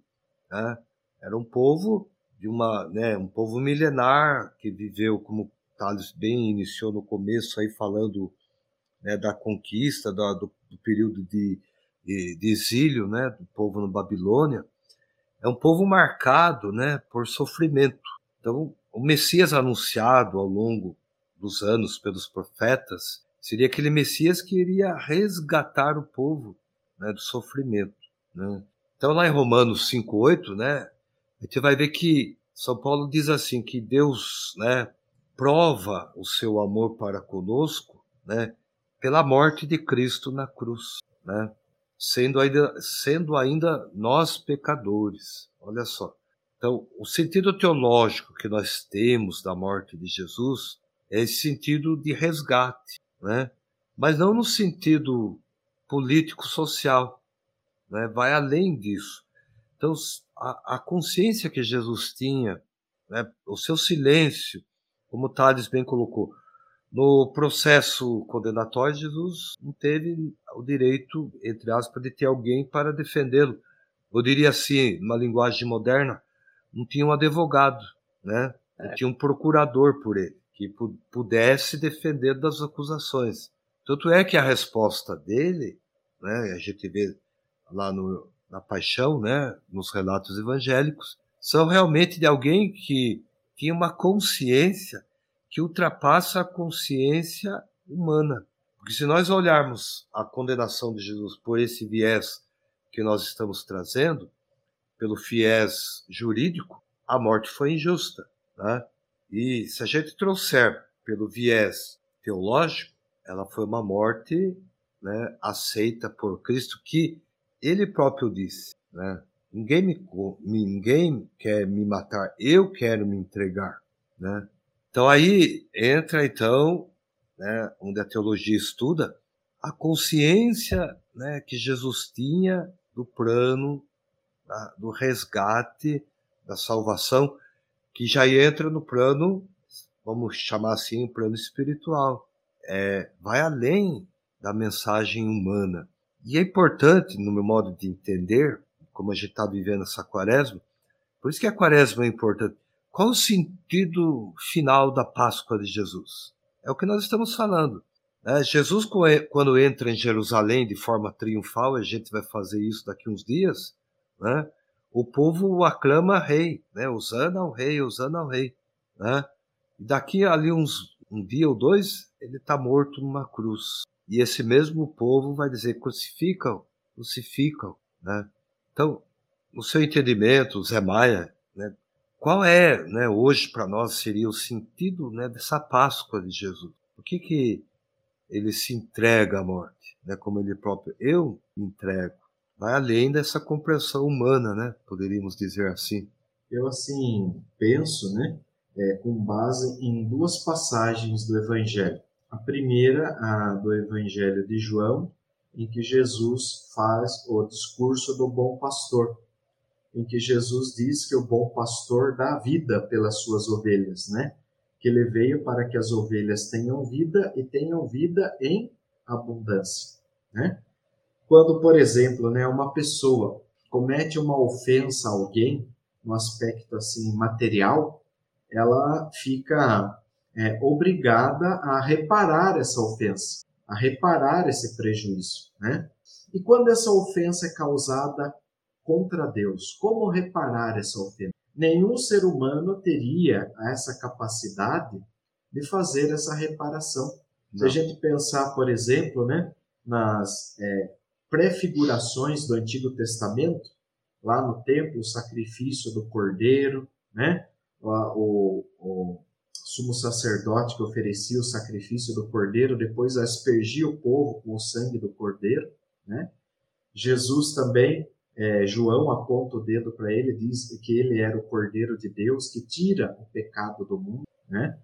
Né? Era um povo de uma, né, um povo milenar que viveu, como Tales bem iniciou no começo aí falando né, da conquista, do, do período de de exílio, né, do povo no Babilônia, é um povo marcado, né, por sofrimento. Então, o Messias anunciado ao longo dos anos pelos profetas seria aquele Messias que iria resgatar o povo né, do sofrimento. Né? Então, lá em Romanos 5,8, né, a gente vai ver que São Paulo diz assim: que Deus né, prova o seu amor para conosco né, pela morte de Cristo na cruz, né, sendo, ainda, sendo ainda nós pecadores. Olha só. Então, o sentido teológico que nós temos da morte de Jesus é esse sentido de resgate, né? mas não no sentido político-social, né? vai além disso. Então, a, a consciência que Jesus tinha, né? o seu silêncio, como Tales bem colocou, no processo condenatório, Jesus não teve o direito, entre aspas, de ter alguém para defendê-lo. Eu diria assim, numa linguagem moderna, não tinha um advogado, né? Não é. tinha um procurador por ele que pudesse defender das acusações. Tanto é que a resposta dele, né, a gente vê lá no, na Paixão, né, nos relatos evangélicos, são realmente de alguém que tinha uma consciência que ultrapassa a consciência humana. Porque se nós olharmos a condenação de Jesus por esse viés que nós estamos trazendo, pelo fiés jurídico, a morte foi injusta. Né? E se a gente trouxer pelo viés teológico, ela foi uma morte né, aceita por Cristo, que ele próprio disse, né? Ninguém, me, ninguém quer me matar, eu quero me entregar, né? Então aí entra então, né, onde a teologia estuda, a consciência né, que Jesus tinha do plano da, do resgate, da salvação, que já entra no plano, vamos chamar assim, plano espiritual. É, vai além da mensagem humana. E é importante, no meu modo de entender, como a gente está vivendo essa quaresma, por isso que a quaresma é importante. Qual o sentido final da Páscoa de Jesus? É o que nós estamos falando. É, Jesus, quando entra em Jerusalém de forma triunfal, a gente vai fazer isso daqui uns dias, né? O povo o aclama rei, né? Usando ao rei, usando ao rei, né? E daqui ali uns um dia ou dois, ele está morto numa cruz. E esse mesmo povo vai dizer: crucificam, crucificam, né? Então, no seu entendimento, Zé Maia, né? Qual é, né? Hoje para nós seria o sentido, né? Dessa Páscoa de Jesus? O que que ele se entrega à morte, né? Como ele próprio, eu me entrego vai além dessa compreensão humana, né? Poderíamos dizer assim. Eu assim penso, né? É, com base em duas passagens do Evangelho. A primeira, a do Evangelho de João, em que Jesus faz o discurso do bom pastor, em que Jesus diz que o bom pastor dá vida pelas suas ovelhas, né? Que ele veio para que as ovelhas tenham vida e tenham vida em abundância, né? Quando, por exemplo, né, uma pessoa comete uma ofensa a alguém, no aspecto assim material, ela fica é, obrigada a reparar essa ofensa, a reparar esse prejuízo, né? E quando essa ofensa é causada contra Deus, como reparar essa ofensa? Nenhum ser humano teria essa capacidade de fazer essa reparação. Não. Se a gente pensar, por exemplo, né, nas é, prefigurações do Antigo Testamento, lá no templo, o sacrifício do cordeiro, né? O, o, sumo sacerdote que oferecia o sacrifício do cordeiro, depois aspergia o povo com o sangue do cordeiro, né? Jesus também, é, João aponta o dedo para ele, diz que ele era o cordeiro de Deus que tira o pecado do mundo, né?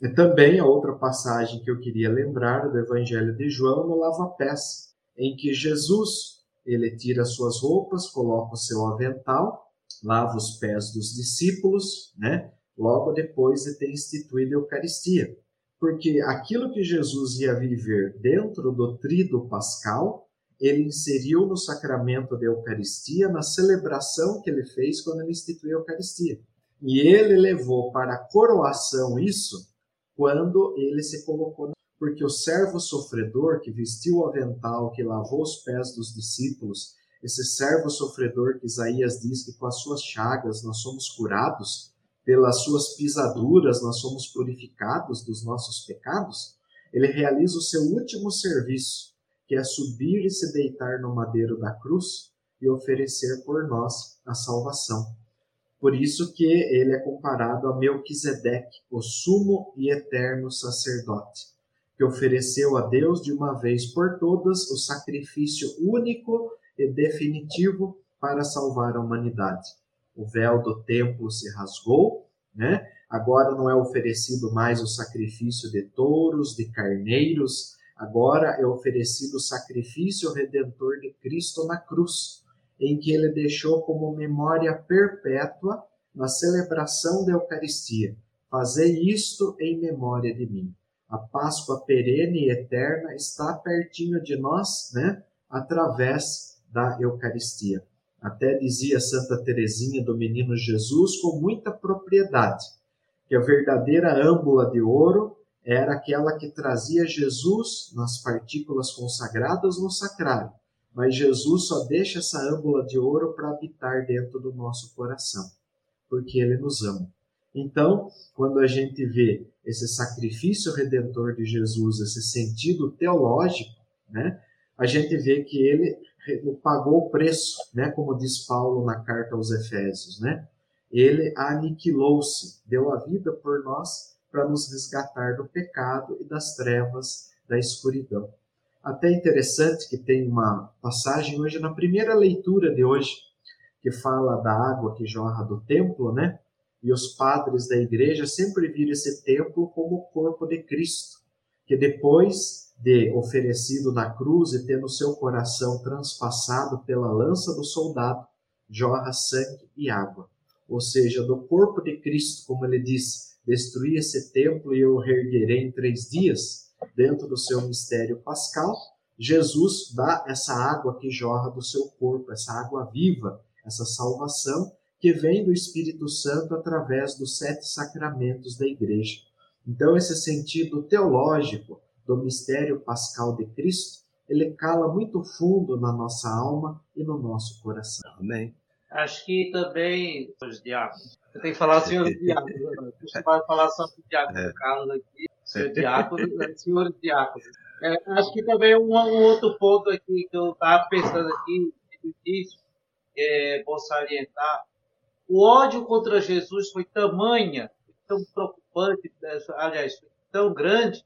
E também a outra passagem que eu queria lembrar do Evangelho de João no lava-pés, em que Jesus ele tira suas roupas, coloca o seu avental, lava os pés dos discípulos, né? Logo depois de ter instituído a Eucaristia. Porque aquilo que Jesus ia viver dentro do trido pascal, ele inseriu no sacramento da Eucaristia, na celebração que ele fez quando ele instituiu a Eucaristia. E ele levou para a coroação isso quando ele se colocou porque o servo sofredor que vestiu o avental, que lavou os pés dos discípulos, esse servo sofredor que Isaías diz que com as suas chagas nós somos curados, pelas suas pisaduras nós somos purificados dos nossos pecados, ele realiza o seu último serviço, que é subir e se deitar no madeiro da cruz e oferecer por nós a salvação. Por isso que ele é comparado a Melquisedeque, o sumo e eterno sacerdote que ofereceu a Deus de uma vez por todas o sacrifício único e definitivo para salvar a humanidade. O véu do templo se rasgou, né? Agora não é oferecido mais o sacrifício de touros, de carneiros, agora é oferecido o sacrifício redentor de Cristo na cruz, em que ele deixou como memória perpétua na celebração da Eucaristia. Fazei isto em memória de mim. A Páscoa perene e eterna está pertinho de nós, né? Através da Eucaristia. Até dizia Santa Teresinha do Menino Jesus com muita propriedade que a verdadeira âmbula de ouro era aquela que trazia Jesus nas partículas consagradas no sacrário. Mas Jesus só deixa essa âmbula de ouro para habitar dentro do nosso coração, porque ele nos ama. Então, quando a gente vê esse sacrifício redentor de Jesus, esse sentido teológico, né, a gente vê que ele pagou o preço, né, como diz Paulo na carta aos Efésios, né? Ele aniquilou-se, deu a vida por nós para nos resgatar do pecado e das trevas da escuridão. Até interessante que tem uma passagem hoje na primeira leitura de hoje que fala da água que jorra do templo, né? E os padres da igreja sempre viram esse templo como o corpo de Cristo, que depois de oferecido na cruz e tendo seu coração transpassado pela lança do soldado, jorra sangue e água. Ou seja, do corpo de Cristo, como ele diz, destruí esse templo e eu o reerguerei em três dias, dentro do seu mistério pascal, Jesus dá essa água que jorra do seu corpo, essa água viva, essa salvação, que vem do Espírito Santo através dos sete sacramentos da Igreja. Então, esse sentido teológico do mistério pascal de Cristo, ele cala muito fundo na nossa alma e no nosso coração. Amém. Acho que também, os diáconos, você tem que falar senhores diáconos, né? você vai falar só o diácono é. Carlos aqui, senhor diácono, né? senhores diáconos. É, acho que também um, um, outro ponto aqui que eu estava pensando aqui, no início, é, vou salientar, o ódio contra Jesus foi tamanha, tão preocupante, aliás, tão grande,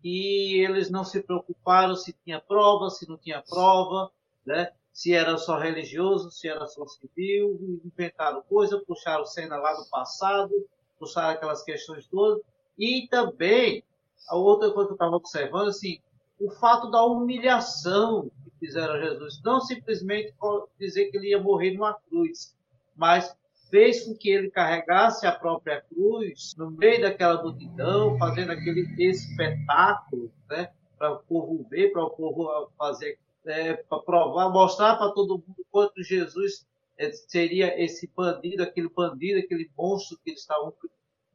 que eles não se preocuparam se tinha prova, se não tinha prova, né? se era só religioso, se era só civil, inventaram coisa, puxaram cena lá do passado, puxaram aquelas questões todas. E também, a outra coisa que eu estava observando, assim, o fato da humilhação que fizeram a Jesus. Não simplesmente dizer que ele ia morrer numa cruz, mas fez com que ele carregasse a própria cruz no meio daquela multidão, fazendo aquele espetáculo, né, para o povo ver, para o povo fazer, é, para provar, mostrar para todo mundo quanto Jesus é, seria esse bandido, aquele bandido, aquele monstro que eles estavam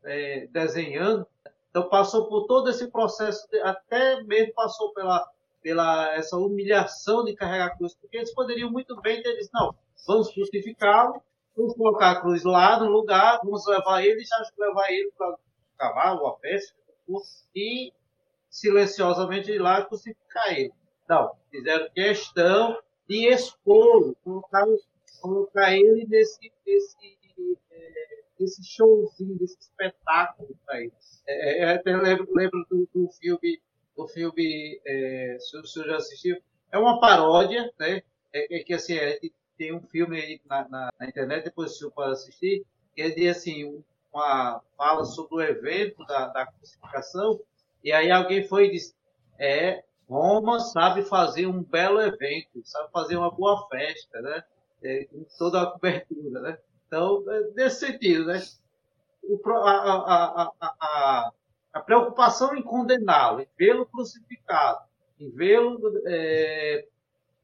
é, desenhando. Então passou por todo esse processo, até mesmo passou pela pela essa humilhação de carregar a cruz, porque eles poderiam muito bem ter dito, não, vamos crucificá-lo, Vamos colocar a cruz lá no lugar, vamos levar ele, já levar ele para cavalo, a peste, e silenciosamente ir lá crucificar ele. Não, fizeram questão de expor, colocar, colocar ele nesse, nesse, é, nesse showzinho, espetáculo para ele. É, é, até lembro, lembro do, do filme, do filme é, se o senhor já assistiu, é uma paródia, né? É, é que assim, é, tem um filme aí na, na, na internet, depois o pode assistir, que é de assim, uma fala sobre o evento da, da crucificação, e aí alguém foi e disse, é, Roma sabe fazer um belo evento, sabe fazer uma boa festa, né? É, com toda a cobertura, né? Então, é, nesse sentido, né? O, a, a, a, a, preocupação em condená-lo, em vê-lo crucificado, em vê-lo é,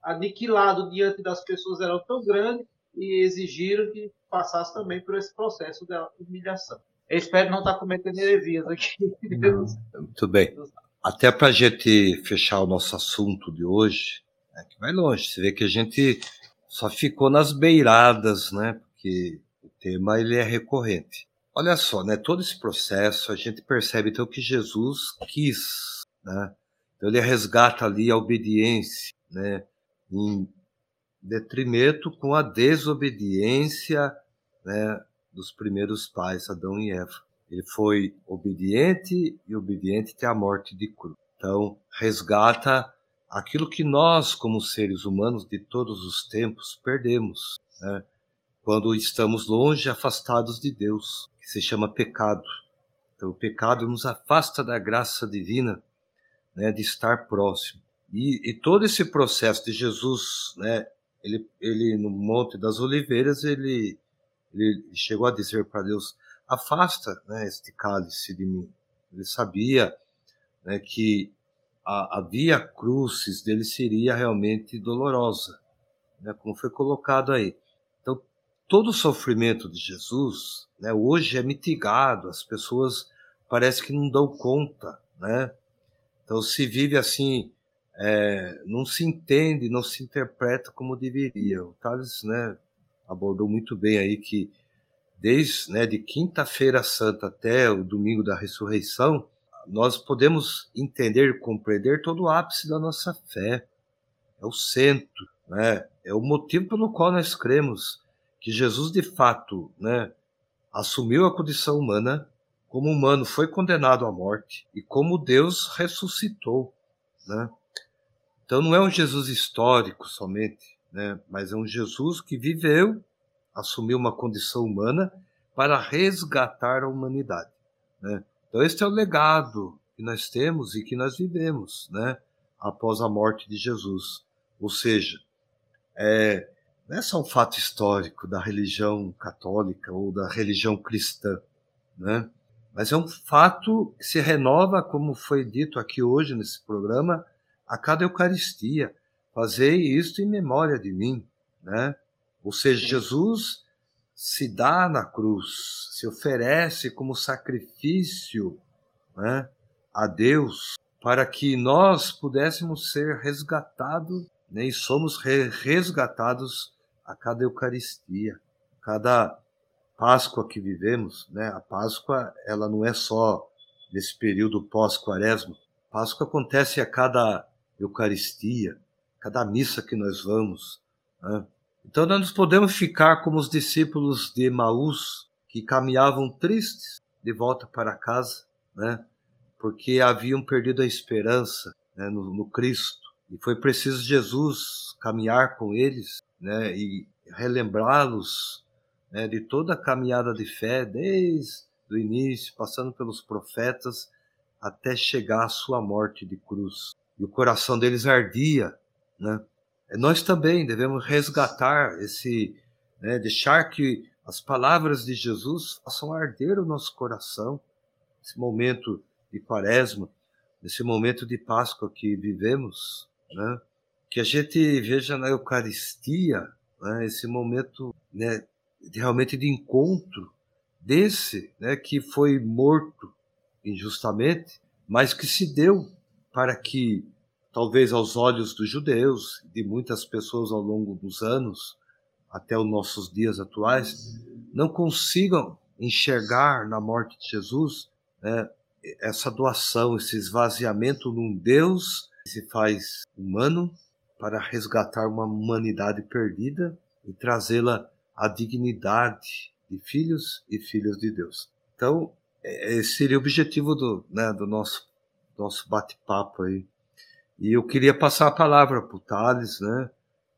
aniquilado diante das pessoas era tão grande e exigiram que passasse também por esse processo de humilhação. Eu espero não estar cometendo heresias aqui. Muito bem. até para a gente fechar o nosso assunto de hoje, é que vai longe. Você vê que a gente só ficou nas beiradas, né? Porque o tema ele é recorrente. Olha só, né? Todo esse processo a gente percebe então que Jesus quis, né? Então ele resgata ali a obediência, né? Em detrimento com a desobediência, né? Dos primeiros pais, Adão e Eva. Ele foi obediente e obediente até a morte de cruz. Então resgata aquilo que nós, como seres humanos de todos os tempos, perdemos, né? quando estamos longe, afastados de Deus, que se chama pecado. Então, o pecado nos afasta da graça divina, né, de estar próximo. E, e todo esse processo de Jesus, né, ele, ele no Monte das Oliveiras, ele, ele chegou a dizer para Deus: afasta né, este cálice de mim. Ele sabia né, que a, a via crucis dele seria realmente dolorosa, né, como foi colocado aí. Então, todo o sofrimento de Jesus, né, hoje é mitigado, as pessoas parece que não dão conta, né? Então, se vive assim, é, não se entende, não se interpreta como deveria. O Thales, né, abordou muito bem aí que desde né, de quinta-feira santa até o domingo da ressurreição, nós podemos entender compreender todo o ápice da nossa fé. É o centro, né? é o motivo pelo qual nós cremos que Jesus, de fato, né, assumiu a condição humana, como humano foi condenado à morte e como Deus ressuscitou. Né? Então não é um Jesus histórico somente, né? mas é um Jesus que viveu, assumiu uma condição humana para resgatar a humanidade. Né? Então, este é o legado que nós temos e que nós vivemos, né? Após a morte de Jesus. Ou seja, é, não é só um fato histórico da religião católica ou da religião cristã, né? Mas é um fato que se renova, como foi dito aqui hoje nesse programa, a cada Eucaristia. Fazei isto em memória de mim, né? Ou seja, Jesus se dá na cruz, se oferece como sacrifício né, a Deus para que nós pudéssemos ser resgatados né, e somos re resgatados a cada Eucaristia, cada Páscoa que vivemos, né? A Páscoa ela não é só nesse período pós-quaresma. Páscoa acontece a cada Eucaristia, cada missa que nós vamos. Né? Então nós podemos ficar como os discípulos de Emaús, que caminhavam tristes de volta para casa, né? porque haviam perdido a esperança né, no, no, Cristo. E foi preciso Jesus caminhar com eles né, e relembrá-los né, de toda a caminhada de fé, desde o início, passando pelos profetas, até chegar à sua morte de cruz. E o coração deles ardia, né? nós também devemos resgatar esse, né, deixar que as palavras de Jesus façam arder o nosso coração, nesse momento de quaresma, nesse momento de Páscoa que vivemos, né, que a gente veja na Eucaristia né, esse momento né, realmente de encontro desse né, que foi morto injustamente, mas que se deu para que talvez aos olhos dos judeus, de muitas pessoas ao longo dos anos, até os nossos dias atuais, não consigam enxergar na morte de Jesus né, essa doação, esse esvaziamento num Deus que se faz humano para resgatar uma humanidade perdida e trazê-la à dignidade de filhos e filhas de Deus. Então, é, esse seria o objetivo do, né, do nosso, nosso bate-papo aí. E eu queria passar a palavra para o Thales, né,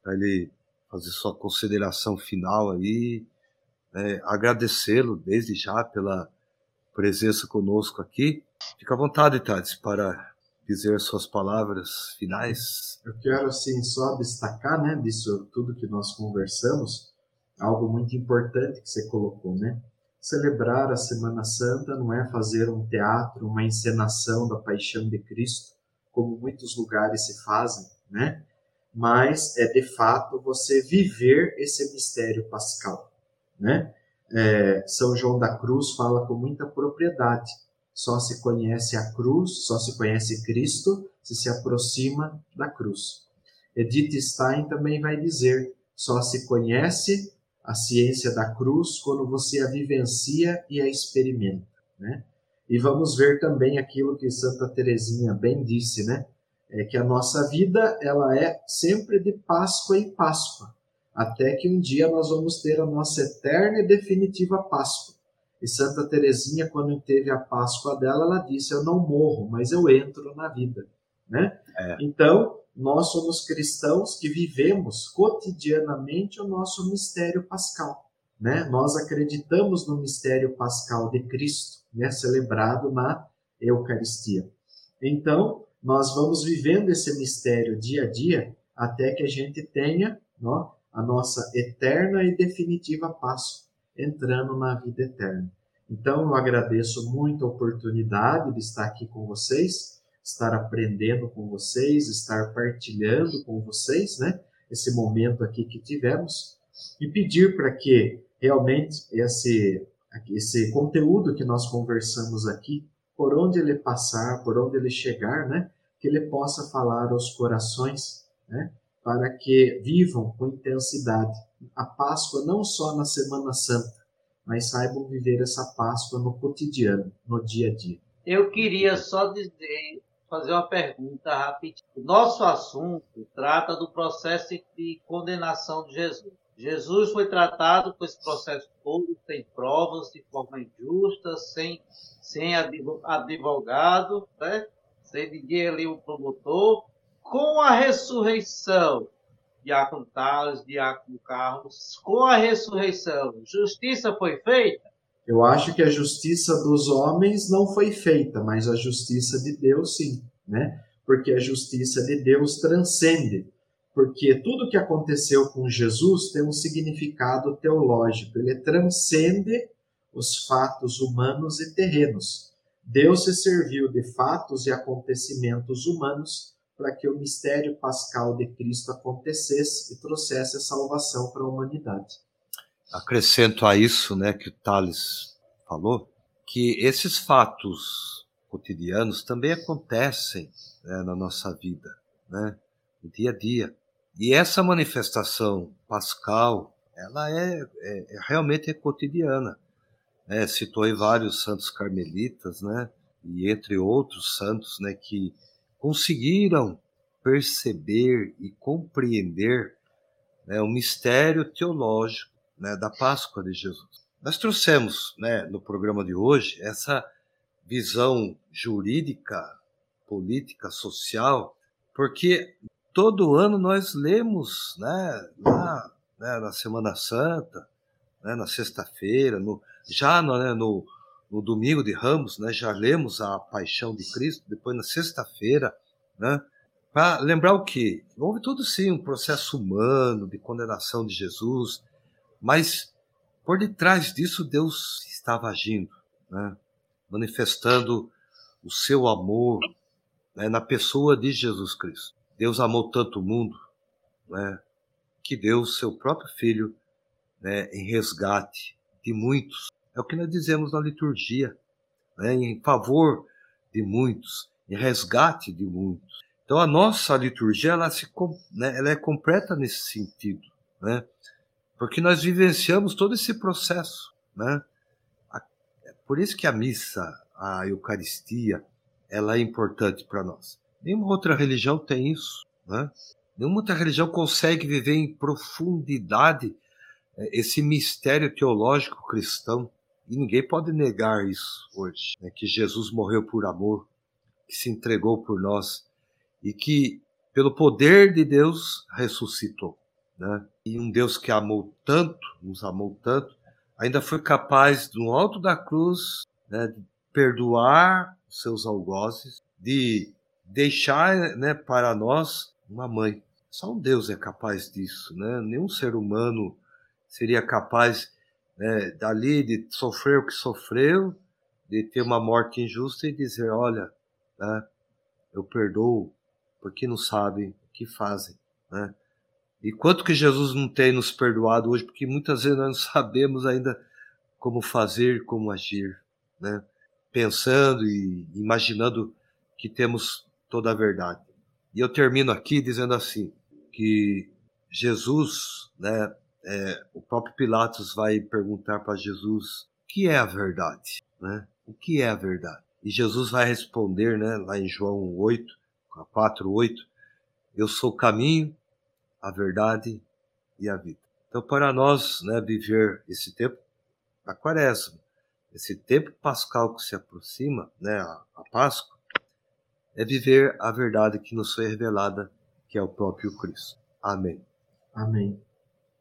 para ele fazer sua consideração final aí, né, agradecê-lo desde já pela presença conosco aqui. Fica à vontade, Thales, para dizer suas palavras finais. Eu quero, assim, só destacar, né, disso tudo que nós conversamos, algo muito importante que você colocou, né? Celebrar a Semana Santa não é fazer um teatro, uma encenação da paixão de Cristo, como muitos lugares se fazem, né? Mas é de fato você viver esse mistério pascal, né? É, São João da Cruz fala com muita propriedade só se conhece a cruz, só se conhece Cristo se se aproxima da cruz. Edith Stein também vai dizer: só se conhece a ciência da cruz quando você a vivencia e a experimenta, né? E vamos ver também aquilo que Santa Teresinha bem disse, né? É que a nossa vida ela é sempre de Páscoa em Páscoa, até que um dia nós vamos ter a nossa eterna e definitiva Páscoa. E Santa Teresinha, quando teve a Páscoa dela, ela disse: Eu não morro, mas eu entro na vida. Né? É. Então, nós somos cristãos que vivemos cotidianamente o nosso mistério pascal. Né? Nós acreditamos no mistério pascal de Cristo, né? celebrado na Eucaristia. Então, nós vamos vivendo esse mistério dia a dia até que a gente tenha ó, a nossa eterna e definitiva Páscoa entrando na vida eterna. Então, eu agradeço muito a oportunidade de estar aqui com vocês, estar aprendendo com vocês, estar partilhando com vocês, né? Esse momento aqui que tivemos e pedir para que realmente esse esse conteúdo que nós conversamos aqui, por onde ele passar, por onde ele chegar, né, que ele possa falar aos corações, né, para que vivam com intensidade a Páscoa não só na Semana Santa, mas saibam viver essa Páscoa no cotidiano, no dia a dia. Eu queria só dizer, fazer uma pergunta rapidinho. Nosso assunto trata do processo de condenação de Jesus. Jesus foi tratado com esse processo todo, sem provas, de forma injusta, sem, sem advogado, né? sem ninguém ali, o promotor. Com a ressurreição, Diácono Tales, Diácono Carlos, com a ressurreição, justiça foi feita? Eu acho que a justiça dos homens não foi feita, mas a justiça de Deus sim, né? Porque a justiça de Deus transcende. Porque tudo que aconteceu com Jesus tem um significado teológico, ele transcende os fatos humanos e terrenos. Deus se serviu de fatos e acontecimentos humanos para que o mistério pascal de Cristo acontecesse e trouxesse a salvação para a humanidade. Acrescento a isso, né, que o Tales falou, que esses fatos cotidianos também acontecem né, na nossa vida, né, no dia a dia. E essa manifestação pascal, ela é, é, é realmente é cotidiana. Né? Citou aí vários santos carmelitas, né? E entre outros santos, né? Que conseguiram perceber e compreender né, o mistério teológico né, da Páscoa de Jesus. Nós trouxemos né, no programa de hoje essa visão jurídica, política, social, porque todo ano nós lemos né, lá, né, na Semana Santa, né, na sexta-feira, já no, né, no, no domingo de Ramos, né, já lemos a Paixão de Cristo, depois na sexta-feira, né, para lembrar o que? Houve tudo sim um processo humano de condenação de Jesus, mas por detrás disso Deus estava agindo, né, manifestando o seu amor né, na pessoa de Jesus Cristo. Deus amou tanto o mundo né, que deu seu próprio Filho né, em resgate de muitos é o que nós dizemos na liturgia, né? em favor de muitos, em resgate de muitos. Então a nossa liturgia ela, se, né, ela é completa nesse sentido, né? Porque nós vivenciamos todo esse processo. Né? Por isso que a missa, a Eucaristia, ela é importante para nós. Nenhuma outra religião tem isso. Né? Nenhuma outra religião consegue viver em profundidade é, esse mistério teológico cristão e ninguém pode negar isso hoje, né? que Jesus morreu por amor, que se entregou por nós e que, pelo poder de Deus, ressuscitou. Né? E um Deus que amou tanto, nos amou tanto, ainda foi capaz, no alto da cruz, né, de perdoar os seus algozes, de deixar né, para nós uma mãe. Só um Deus é capaz disso, né? Nenhum ser humano seria capaz né, dali de sofrer o que sofreu, de ter uma morte injusta e dizer: olha, né, eu perdoo, porque não sabem o que fazem. Né? E quanto que Jesus não tem nos perdoado hoje, porque muitas vezes nós não sabemos ainda como fazer, como agir. Né? pensando e imaginando que temos toda a verdade. E eu termino aqui dizendo assim, que Jesus, né, é, o próprio Pilatos vai perguntar para Jesus o que é a verdade, né? O que é a verdade? E Jesus vai responder, né, lá em João 8, 4, 8, eu sou o caminho, a verdade e a vida. Então, para nós, né, viver esse tempo da quaresma, esse tempo pascal que se aproxima, né, a, a Páscoa, é viver a verdade que nos foi revelada, que é o próprio Cristo. Amém. Amém.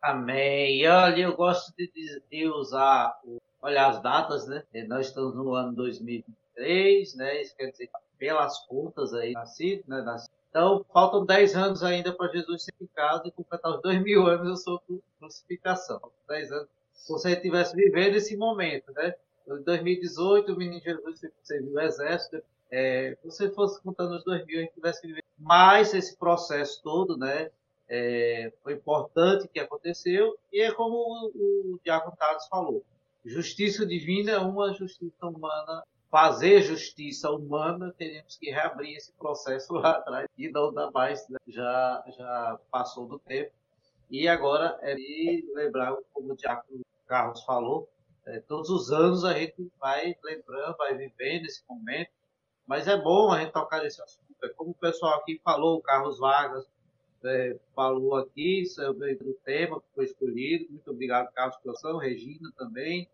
Amém. E olha, eu gosto de, de usar, olha as datas, né? Nós estamos no ano 2023, né? Isso quer dizer, pelas contas aí, nascido, né? Nascido. Então, faltam 10 anos ainda para Jesus ser picado e completar os 2 mil anos eu sou crucificação. 10 anos. Se você estivesse vivendo esse momento, né? Em 2018, o menino Jesus serviu o exército. É, se você fosse contando os 2 mil, a gente tivesse vivendo mais esse processo todo, né? é, foi importante que aconteceu, e é como o, o Diácono Carlos falou: justiça divina é uma justiça humana. Fazer justiça humana, teríamos que reabrir esse processo lá atrás e não dá mais, né? já, já passou do tempo. E agora é de lembrar, como o Diácono Carlos falou, é, todos os anos a gente vai lembrando, vai vivendo esse momento, mas é bom a gente tocar nesse assunto. É como o pessoal aqui falou, o Carlos Vargas, é, falou aqui sobre o tema que foi escolhido. Muito obrigado, Carlos Coração, Regina também,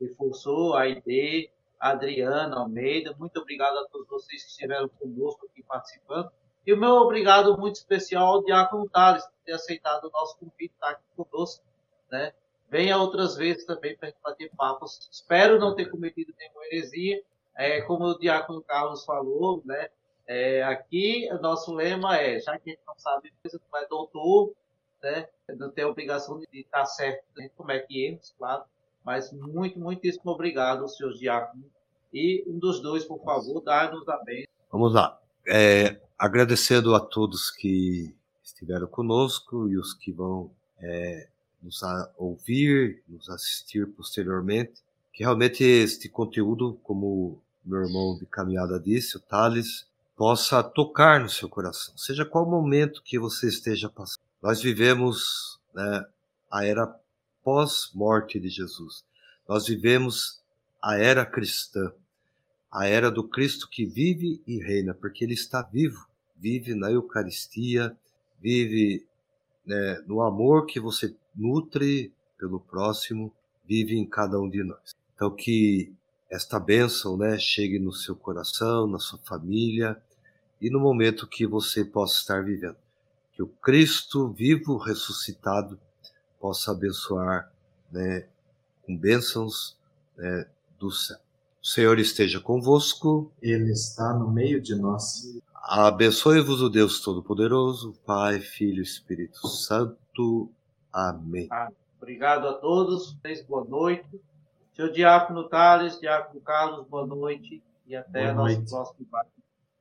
reforçou a ID, Adriana Almeida. Muito obrigado a todos vocês que estiveram conosco aqui participando. E o meu obrigado muito especial ao Diácono Tales por ter aceitado o nosso convite estar aqui conosco. Né? Venha outras vezes também para bater papos. Espero não ter cometido nenhuma heresia. É, como o Diácono Carlos falou, né? É, aqui, o nosso lema é, já que a gente não sabe, não é doutor, né? não tem obrigação de estar certo, a gente comete erros, claro, mas muito, muitíssimo obrigado, senhor diácono. E um dos dois, por favor, dá-nos a bênção. Vamos lá. É, agradecendo a todos que estiveram conosco e os que vão é, nos ouvir, nos assistir posteriormente, que realmente este conteúdo, como meu irmão de caminhada disse, o Thales, possa tocar no seu coração, seja qual momento que você esteja passando. Nós vivemos né, a era pós-morte de Jesus. Nós vivemos a era cristã, a era do Cristo que vive e reina, porque ele está vivo, vive na Eucaristia, vive né, no amor que você nutre pelo próximo, vive em cada um de nós. Então que esta bênção né, chegue no seu coração, na sua família, e no momento que você possa estar vivendo. Que o Cristo vivo ressuscitado possa abençoar né, com bênçãos né, do céu. O Senhor esteja convosco. Ele está no meio de nós. Abençoe-vos o Deus Todo-Poderoso, Pai, Filho e Espírito Santo. Amém. Ah, obrigado a todos. Boa noite. Seu Diácono Tales, Diácono Carlos, boa noite. E até boa nosso noite. próximo debate.